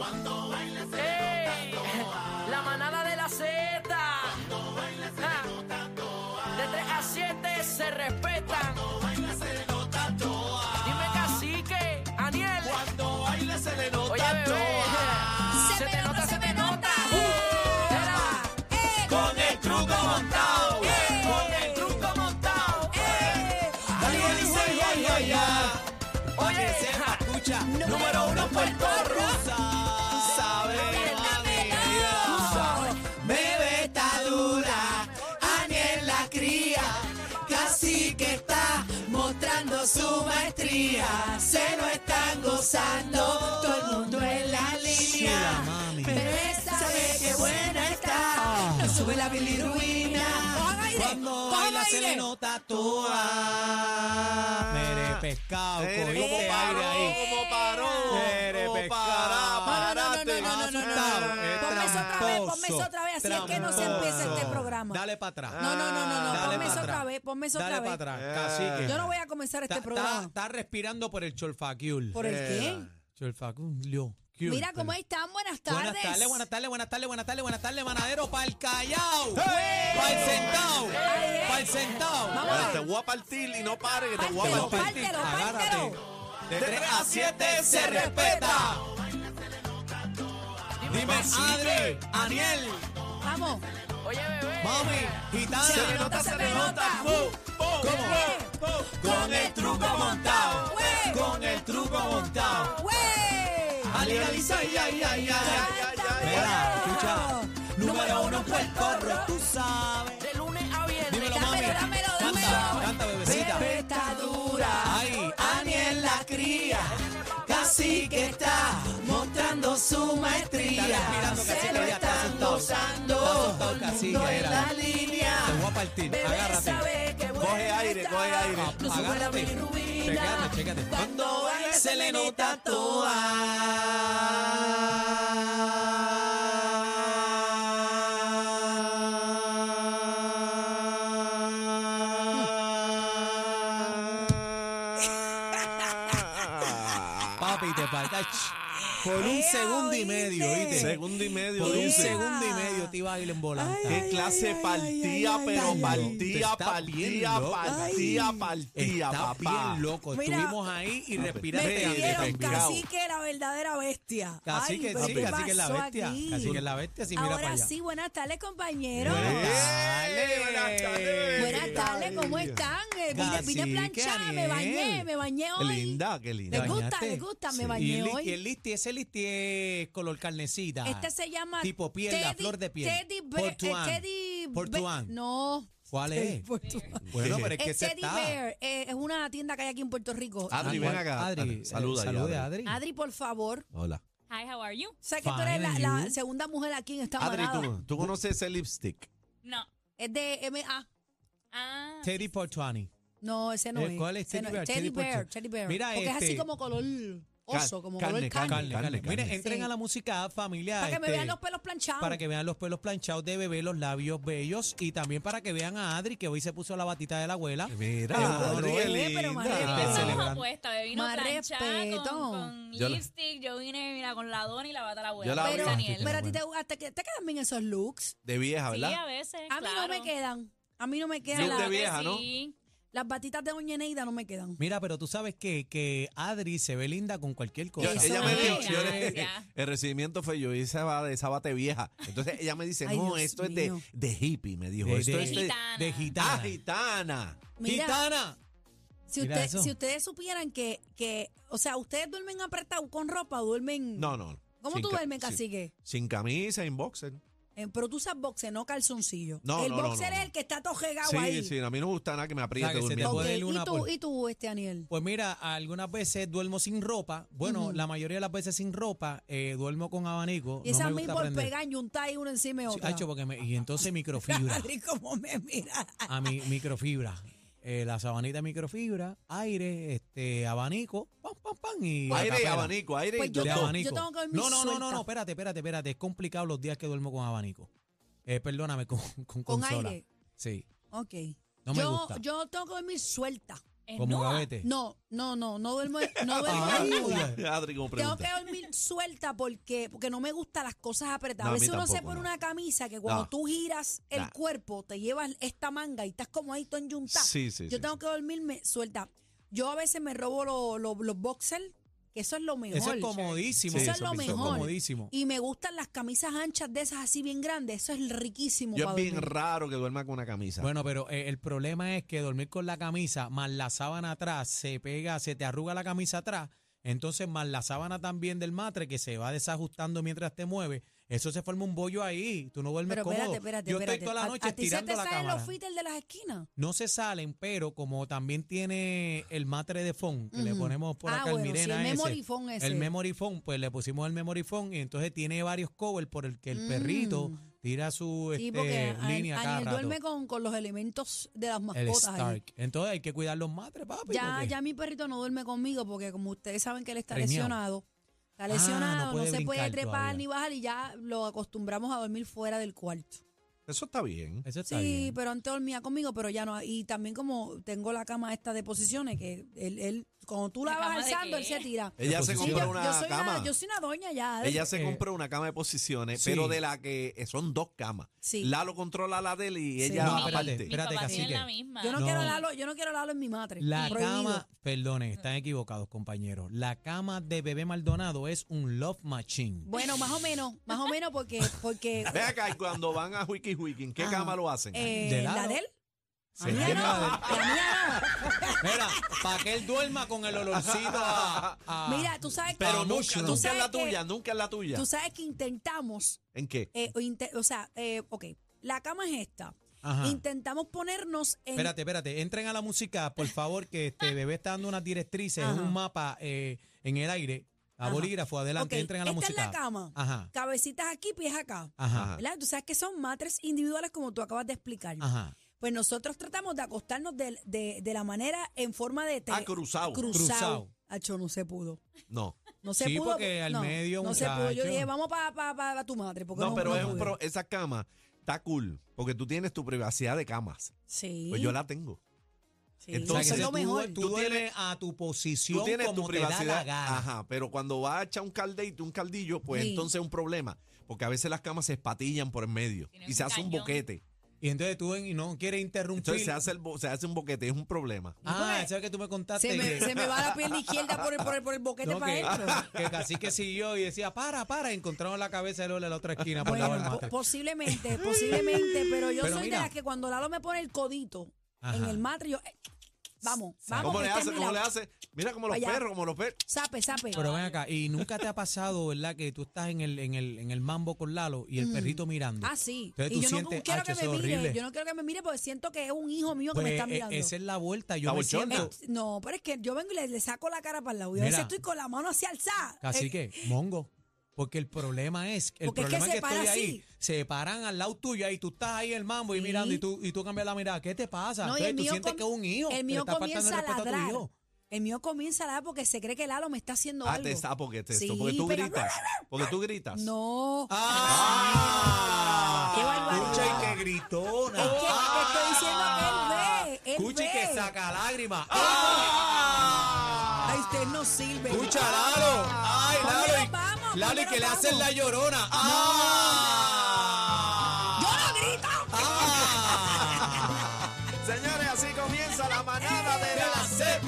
¡Ey! La manada de la Z. Ah. De 3 a 7 se respetan. Sube la bilirruina. Cuando baila se le nota toda. Mere pescado, Eh, cogiste ¿Cómo aire paró? ahí. ¿Cómo paró? ¿Cómo pescado. pará? No, no, no, no, Parate. no, no, no, no, no, Asustado, no. es Ponme eso otra vez, ponme eso otra vez, así es que no se empieza este programa. Dale para atrás. No, no, no, no, no, Dale ponme pa' eso otra atrás. vez, ponme eso Dale otra para vez. atrás, cacique. Yo no voy a comenzar este Está- programa. Está, respirando por el cholfaciul. ¿Por el qué? Cholfaciul. Mira cómo están, buenas tardes. Buenas tardes, buenas tardes, buenas tardes, buenas tardes, buenas tardes, manadero, para el Callao, para el sentado, Ay, para el ver. te voy a partir y no pare, que te voy a partir. pártelo. De 3 a 7 se respeta. Dime, Adri, Aniel, Vamos. oye, bebé. mami, gitana. Se le nota, se le nota. ¿Cómo? Con el truco montado. Ay, ay, ay, ay, Mira, escucha. Número uno Puerto Rico. Tú sabes. De lunes a viernes. Dímelo, mami. Canta, canta, bebecita. Está dura. Ay, Aniel la cría, casi que está mostrando su maestría. Se lo ya está están gozando. Todo el mundo en la línea. te voy a partir. Agárrate. Coge aire, coge aire. Bilirrubina. Chécate, chécate. Cuando baila se le nota toda. Papi, te falta. Por un segundo y medio, ¿oíste? Segundo y medio, Por un dice. segundo y medio te iba a ir en volante. Qué clase partía, pero ay, partía, está bien partía, loco. partía, partía, Está papá. bien loco. Mira, Estuvimos ahí y Me respiraste pidieron pecado. cacique la verdadera bestia. Casi Ay, que pero sí, ¿qué casi que es la pasó bestia. aquí? Casi que es la bestia, sí, mira para Ahora allá. sí, buenas tardes, compañeros. Dale. Buenas tardes. Buenas tardes, ¿cómo están? Eh, vine, vine Cacique, planchada, me Aniel. bañé, me bañé Qué hoy. linda, qué linda. ¿Les gusta? ¿Les gusta? Me bañé hoy. Y el listi, ese listi es color carnecita. Este se llama Tipo piel, la Teddy- flor de piel. Teddy Bear. eh. Teddy Be- Portuan. No. ¿Cuál es? Bueno, pero es que Es Teddy está. Bear. eh, es una tienda que hay aquí en Puerto Rico. Adri, Ah, ven acá. Adri, Saluda eh, salude, Adri. Adri. Adri, por favor. Hola. Hi, how are you? Sé que tú eres la, la segunda mujer aquí en esta Adri, manada. ¿tú, tú conoces ese lipstick? No. Es de MA. Ah, Teddy Portuani. No, ese no es. ¿cuál es Teddy no Bear? Teddy Teddy Bear. Teddy Bear. Mira, Porque es así este- como color oso, como carne, color carne. Carne, carne, carne. carne. Mire, entren Sí. a la música familiar. Para que me este, vean los pelos planchados. Para que vean los pelos planchados de bebé, los labios bellos y también para que vean a Adri que hoy se puso la batita de la abuela. Mira, Ah, Adri, pero más. Me vino planchada con, Yo lipstick. Yo vine, mira, con la dona y la bata a la abuela. La pero, Daniel. pero a ti te, te, te quedan bien esos looks. De vieja, Sí, ¿verdad? a veces, A mí no me quedan. A mí no me quedan. Look la- de vieja, ¿no? sí. Las batitas de Doña Neida no me quedan. Mira, pero tú sabes que, que Adri se ve linda con cualquier cosa. Ella me dijo, yo le- Gracias. el recibimiento fue yo, y esa va de esa bate vieja. Entonces ella me dice, Ay, no, Dios esto es de, de hippie, me dijo. De- esto de- es de, gitana. de gitana. Ah, gitana. Mira, ¡Gitana! si, mira usted- eso. si ustedes supieran que, que, o sea, ustedes duermen apretados con ropa o duermen... No, no. ¿Cómo Sin tú ca- duermes, sin- cacique? Sin camisa, en boxer. Eh, pero tú usas boxer, no calzoncillo. No, el no, no, boxer no, es no. el que está tojegado Sí, ahí. sí, a mí no me gusta nada que me apriete ¿Y tú, por- ¿Y tú, este Aniel? Pues mira, algunas veces duermo sin ropa. Bueno, la mayoría de las veces sin ropa. eh, duermo con abanico. Y no esa me a mí gusta por pegar y untar ahí uno encima de Sí, porque me- y entonces microfibra. Cómo me mira. a mi microfibra. Eh, la sabanita de microfibra, aire, este, abanico, pam, pam, pam. Y Aire y abanico, aire y Pues yo tengo- abanico. yo tengo que dormir no, no, no, no, no, espérate, espérate, espérate. Es complicado los días que duermo con abanico. Eh, perdóname, con, con Con consola. aire. Sí. Ok. No me yo, gusta. yo tengo que dormir suelta. ¿Es como gavete. No, no, no, no duermo, no duermo Ay, desnuda. Adri, como Tengo pregunta. que dormir suelta porque, porque no me gustan las cosas apretadas. No, a veces uno se pone no. una camisa que cuando No. tú giras el cuerpo te llevas esta manga y estás como ahí todo enyuntado. Sí, sí, Yo sí, tengo sí. que dormirme suelta. Yo a veces me robo lo- lo- los boxers, que eso es lo mejor. Eso es comodísimo. Sí, Eso es eso lo mejor. comodísimo. Y me gustan las camisas anchas de esas así bien grandes. Eso es riquísimo. Yo para es bien dormir. raro que duerma con una camisa. Bueno, pero eh, el problema es que dormir con la camisa más la sábana atrás se pega, se te arruga la camisa atrás, entonces más la sábana también del matre que se va desajustando mientras te mueves, eso se forma un bollo ahí, tú no duermes Pero cómodo. espérate, espérate, Yo estoy toda la ¿A- noche ¿A, ti se estirando te la salen cámara. los fitters de las esquinas? No se salen, pero como también tiene el matre de foam, que le ponemos por Ah, acá bueno, el Mirena el ese, memory ese. El memory foam, pues le pusimos el memory foam y entonces tiene varios covers por el que el perrito Mm. tira su Sí, este, porque a- línea cada Aniel rato. duerme con, con los elementos de las el mascotas. ahí. Entonces hay que cuidar los matres, papi. Ya, ya mi perrito no duerme conmigo porque como ustedes saben que él está lesionado. Está Ah, no lesionado, no, puede se puede trepar todavía. ni bajar y ya lo acostumbramos a dormir fuera del cuarto. Eso está bien. Eso está Sí, bien. pero antes dormía conmigo, pero ya no. Y también como tengo la cama esta de posiciones, que él, él cuando tú la ¿La vas alzando, él se tira. Ella se Sí, Sí, compró yo, una yo soy cama. Una, yo soy una doña ya. Ella se Eh, compró una cama de posiciones, sí. pero de la que eh, son dos camas. Sí. Lalo controla la de él y Sí. ella No, Mi- espérate, aparte. mi espérate, tiene cacique. la misma. yo no, No. quiero Lalo, yo no quiero Lalo en mi madre. La Prohibido. cama, perdone, están equivocados, compañeros. La cama de bebé Maldonado es un love machine. Bueno, más o menos, más o menos porque, porque Ve acá, y cuando van a Wiki Wiki, ¿en qué Ajá. cama lo hacen? eh, ¿De la Lalo? de él, Mía tiene no, la Mira, para que él duerma con el olorcito a, a- no. Mira, tú sabes que pero nunca, mushroom. nunca es sabes la que- tuya, nunca es la tuya. tú sabes que intentamos, ¿En qué? eh, o, inte- o sea, eh, ok, la cama es esta. Ajá. Intentamos ponernos en Espérate, espérate, entren a la música, por favor, que este bebé está dando unas directrices, Ajá. un mapa eh, en el aire, a Ajá. bolígrafo, adelante, Ok, entren a la esta música. es la cama. Ajá, Cabecitas aquí, pies acá. ajá, ¿Verdad? Tú sabes que son matres individuales como tú acabas de explicar. ajá. Pues nosotros tratamos de acostarnos de, de- de la manera en forma de... te- Ah, cruzado. Cruzado. Cruzado. Acho, no se pudo. No. No se Sí, pudo. porque al no, medio, No se pudo. Yo muchacho. dije, vamos para pa, pa- pa tu madre. Porque No, no, pero no es un pude. pro, esa cama está cool, porque tú tienes tu privacidad de camas. Sí. Pues yo la tengo. sí, entonces, eso es lo tú, mejor. tú Tú duermes tienes- a tu posición Tú tienes como tu te da la privacidad. gana. Ajá, pero cuando vas a echar un caldeito, un caldillo, pues Sí. entonces es un problema. Porque a veces las camas se espatillan por el medio Tiene y se hace un cañón. boquete. Y entonces tú ven y no quieres interrumpir. Entonces se hace, el, bo- se hace un boquete, es un problema. ah, Porque eso es que tú me contaste. Se me, que- se me va la pierna izquierda por el, por el, por el boquete no, para que, adentro. que casi que siguió y decía, para, para, encontraron la cabeza de Lola en la otra esquina por Bueno, po- posiblemente, posiblemente, pero yo Pero soy mira. de las que cuando Lalo me pone el codito en el yo, eh, vamos, vamos. ¿Cómo que le hace? mi ¿Cómo le lado. hace? Mira como los Allá. perros, como los perros. Sape, sape. Pero ven acá, y nunca te ha pasado, ¿verdad? Que tú estás en el, en el, en el mambo con Lalo y el perrito mirando. Ah, sí. Entonces y tú yo no quiero "Acho, que me es mire. horrible". Yo no quiero que me mire porque siento que es un hijo mío que Pues, me está e- mirando. esa es la vuelta. Yo La me bochorna. siento, No, pero es que yo vengo y le, le saco la cara para el lado. Y a Mira. veces estoy con la mano hacia alzada. Casi Eh, que, mongo. Porque el problema es, el Porque es que problema es se que, para estoy ahí, así. se paran al lado tuyo y tú estás ahí el mambo y Sí. mirando y tú, y tú cambias la mirada. ¿Qué te pasa? No, y Entonces el tú mío, sientes com- que es un hijo. el le mío está faltando comienza el a respeto a tu ladrar. hijo. El mío comienza a ladrar porque se cree que Lalo me está haciendo Ah, algo. te está porque te Sí, porque tú pero- gritas. Porque tú gritas. No. ¡Ah! Qué barbaridad. Escucha y que gritona. Es que te estoy diciendo que él ve. Él Escucha y ve. que saca lágrimas. Ay, usted no sirve. Escucha, Lalo. Ay, ¿Dónde Lalo. y- y que le hacen la llorona. ¡Ah! ¡Yo no grito! ¡Ah! Señores, así comienza la manada de la Z.